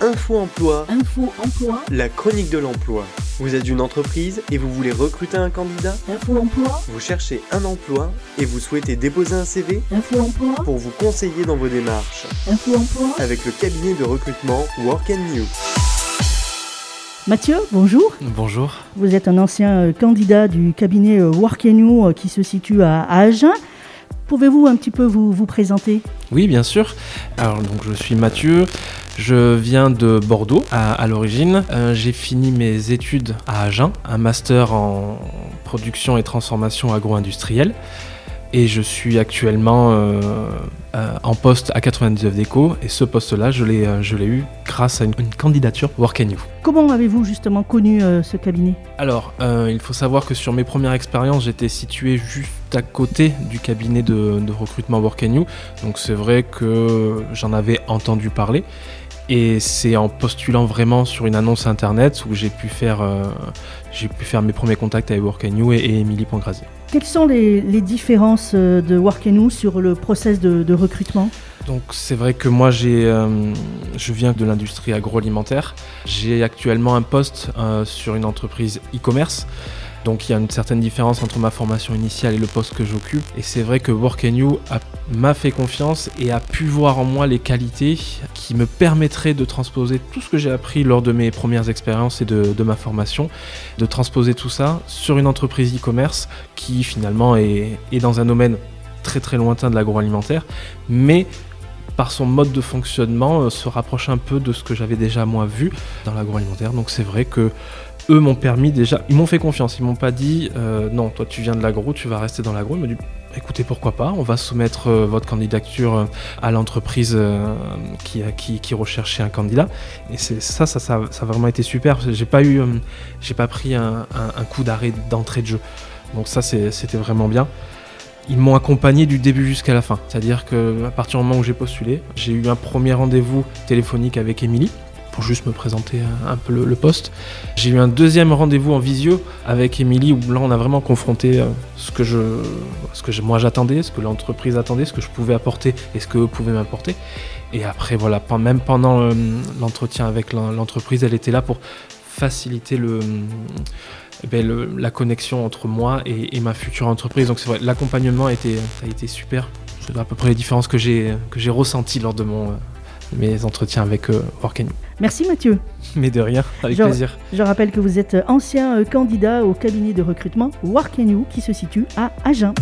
Info Emploi, Info Emploi, la chronique de l'emploi. Vous êtes une entreprise et vous voulez recruter un candidat Info Emploi, Vous cherchez un emploi et vous souhaitez déposer un CV Info Emploi, pour vous conseiller dans vos démarches Info Emploi. avec le cabinet de recrutement Work and New. Mathieu, bonjour. Bonjour. Vous êtes un ancien euh, candidat du cabinet euh, Work You euh, qui se situe à, à Agen. Pouvez-vous un petit peu vous, vous présenter? Oui, bien sûr. Alors, donc, je suis Mathieu. Je viens de Bordeaux à, à l'origine. Euh, J'ai fini mes études à Agen, un master en production et transformation agro-industrielle. Et je suis actuellement euh, euh, en poste à 99 déco. Et ce poste-là, je l'ai je l'ai eu grâce à une, une candidature Work and You. Comment avez-vous justement connu euh, ce cabinet? Alors, il faut savoir que sur mes premières expériences, j'étais situé juste à côté du cabinet de, de recrutement Work and You. Donc c'est vrai que j'en avais entendu parler. Et c'est en postulant vraiment sur une annonce internet où j'ai pu faire, euh, j'ai pu faire mes premiers contacts avec Work and You et, et Émilie. Quelles sont les, les différences euh, de Work You sur le process de, de recrutement? Donc c'est vrai que moi j'ai, euh, je viens de l'industrie agroalimentaire. J'ai actuellement un poste euh, sur une entreprise e-commerce. Donc il y a une certaine différence entre ma formation initiale et le poste que j'occupe. Et c'est vrai que Work and You m'a fait confiance et a pu voir en moi les qualités qui me permettraient de transposer tout ce que j'ai appris lors de mes premières expériences et de, de ma formation, de transposer tout ça sur une entreprise e-commerce qui finalement est, est dans un domaine très très lointain de l'agroalimentaire, mais par son mode de fonctionnement euh, se rapproche un peu de ce que j'avais déjà moi vu dans l'agroalimentaire. Donc c'est vrai que eux m'ont permis déjà, ils m'ont fait confiance, ils m'ont pas dit euh, non, toi tu viens de l'agro, tu vas rester dans l'agro. Ils m'ont dit écoutez pourquoi pas, on va soumettre euh, votre candidature à l'entreprise qui, qui, qui recherchait un candidat. Et c'est ça, ça, ça, ça a vraiment été super. J'ai pas eu, j'ai pas pris un, coup d'arrêt d'entrée de jeu. Donc ça c'était vraiment bien. Ils m'ont accompagné du début jusqu'à la fin. C'est-à-dire que à partir du moment où j'ai postulé, j'ai eu un premier rendez-vous téléphonique avec Émilie pour juste me présenter un, peu le, poste. J'ai eu un deuxième rendez-vous en visio avec Émilie où là on a vraiment confronté euh, ce que je, ce que moi j'attendais, ce que l'entreprise attendait, ce que je pouvais apporter et ce qu'eux pouvaient m'apporter. Et après voilà, même pendant euh, l'entretien avec l'en- l'entreprise, elle était là pour faciliter le, ben, le- la connexion entre moi et, et ma future entreprise. Donc c'est vrai, l'accompagnement a été, a été super. C'est à peu près les différences que j'ai que j'ai ressenties lors de mon, mes entretiens avec euh. Merci Mathieu. Mais de rien, avec Je- plaisir. Je rappelle que vous êtes ancien euh, candidat au cabinet de recrutement Work You qui se situe à Agen.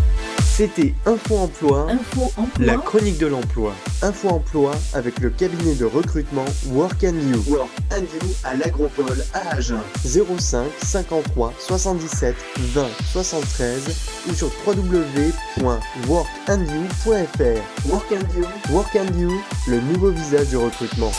C'était Info Emploi, Info la chronique de l'emploi. Info Emploi avec le cabinet de recrutement Work and You. Work and You à l'Agropole à Agen. 05 53 77 20 73 ou sur www.workandyou.fr. Work and You, Work and You, le nouveau visage du recrutement.